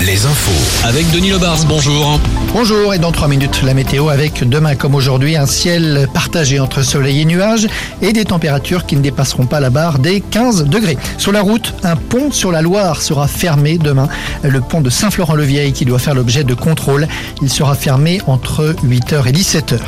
Les infos. Avec Denis Lebars, bonjour. Bonjour et dans 3 minutes la météo avec demain comme aujourd'hui un ciel partagé entre soleil et nuages et des températures qui ne dépasseront pas la barre des 15 degrés. Sur la route, un pont sur la Loire sera fermé demain. Le pont de Saint-Florent-le-Vieil qui doit faire l'objet de contrôle. Il sera fermé entre 8h et 17h.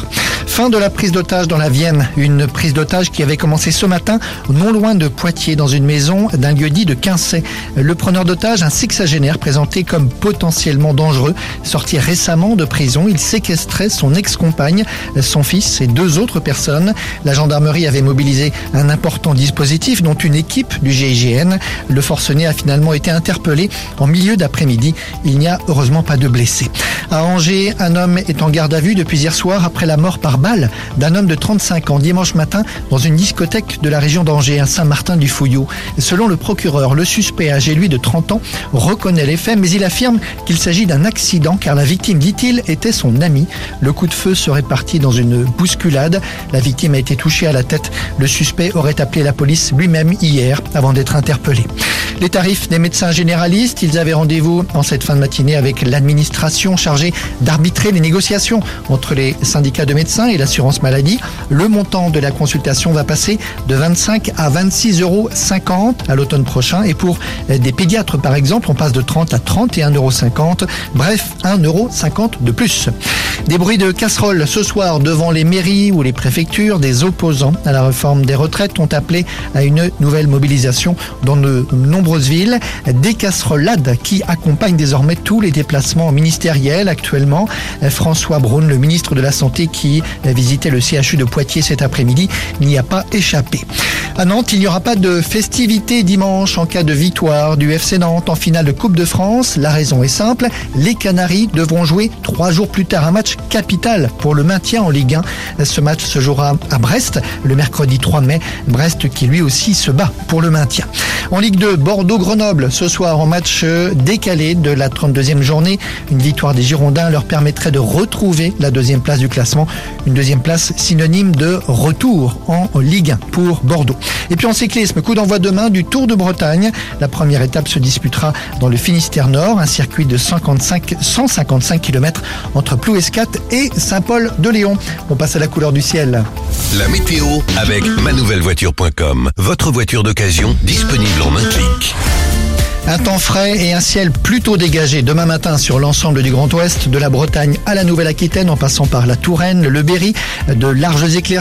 Fin de la prise d'otage dans la Vienne. Une prise d'otage qui avait commencé ce matin non loin de Poitiers dans une maison d'un lieu dit de Quincey. Le preneur d'otage, un sexagénaire présenté comme potentiellement dangereux, sorti récemment de prison, il séquestrait son ex-compagne, son fils et deux autres personnes. La gendarmerie avait mobilisé un important dispositif dont une équipe du GIGN. Le forcené a finalement été interpellé en milieu d'après-midi. Il n'y a heureusement pas de blessés. À Angers, un homme est en garde à vue depuis hier soir après la mort par balle d'un homme de 35 ans dimanche matin dans une discothèque de la région d'Angers à Saint-Martin-du-Fouillot. Selon le procureur, le suspect âgé lui de 30 ans reconnaît les faits mais il affirme qu'il s'agit d'un accident car la victime, dit-il, était son ami. Le coup de feu serait parti dans une bousculade. La victime a été touchée à la tête. Le suspect aurait appelé la police lui-même hier avant d'être interpellé. Les tarifs des médecins généralistes, ils avaient rendez-vous en cette fin de matinée avec l'administration chargée d'arbitrer les négociations entre les syndicats de médecins et l'assurance maladie. Le montant de la consultation va passer de 25 à 26,50 euros à l'automne prochain. Et pour des pédiatres, par exemple, on passe de 30 à 31,50 euros. Bref, 1,50 euro de plus. Des bruits de casseroles ce soir devant les mairies ou les préfectures. Des opposants à la réforme des retraites ont appelé à une nouvelle mobilisation dans de nombreuses villes. Des casserolades qui accompagnent désormais tous les déplacements ministériels actuellement. François Braun, le ministre de la Santé qui visitait le CHU de Poitiers cet après-midi, n'y a pas échappé. À Nantes, il n'y aura pas de festivité dimanche en cas de victoire du FC Nantes en finale de Coupe de France. La raison est simple, les Canaries devront jouer trois jours plus tard un match capital pour le maintien en Ligue 1. Ce match se jouera à Brest le mercredi 3 mai. Brest qui lui aussi se bat pour le maintien. En Ligue 2, Bordeaux-Grenoble ce soir en match décalé de la 32e journée. Une victoire des Girondins leur permettrait de retrouver la deuxième place du classement. Une deuxième place synonyme de retour en Ligue 1 pour Bordeaux. Et puis en cyclisme, coup d'envoi demain du Tour de Bretagne. La première étape se disputera dans le Finistère Nord, un circuit de 55, 155 km entre Plouescat et Saint-Paul-de-Léon. On passe à la couleur du ciel. La météo avec manouvellevoiture.com. Votre voiture d'occasion disponible en un clic. Un temps frais et un ciel plutôt dégagé demain matin sur l'ensemble du Grand Ouest, de la Bretagne à la Nouvelle-Aquitaine en passant par la Touraine, le Berry, de larges éclairs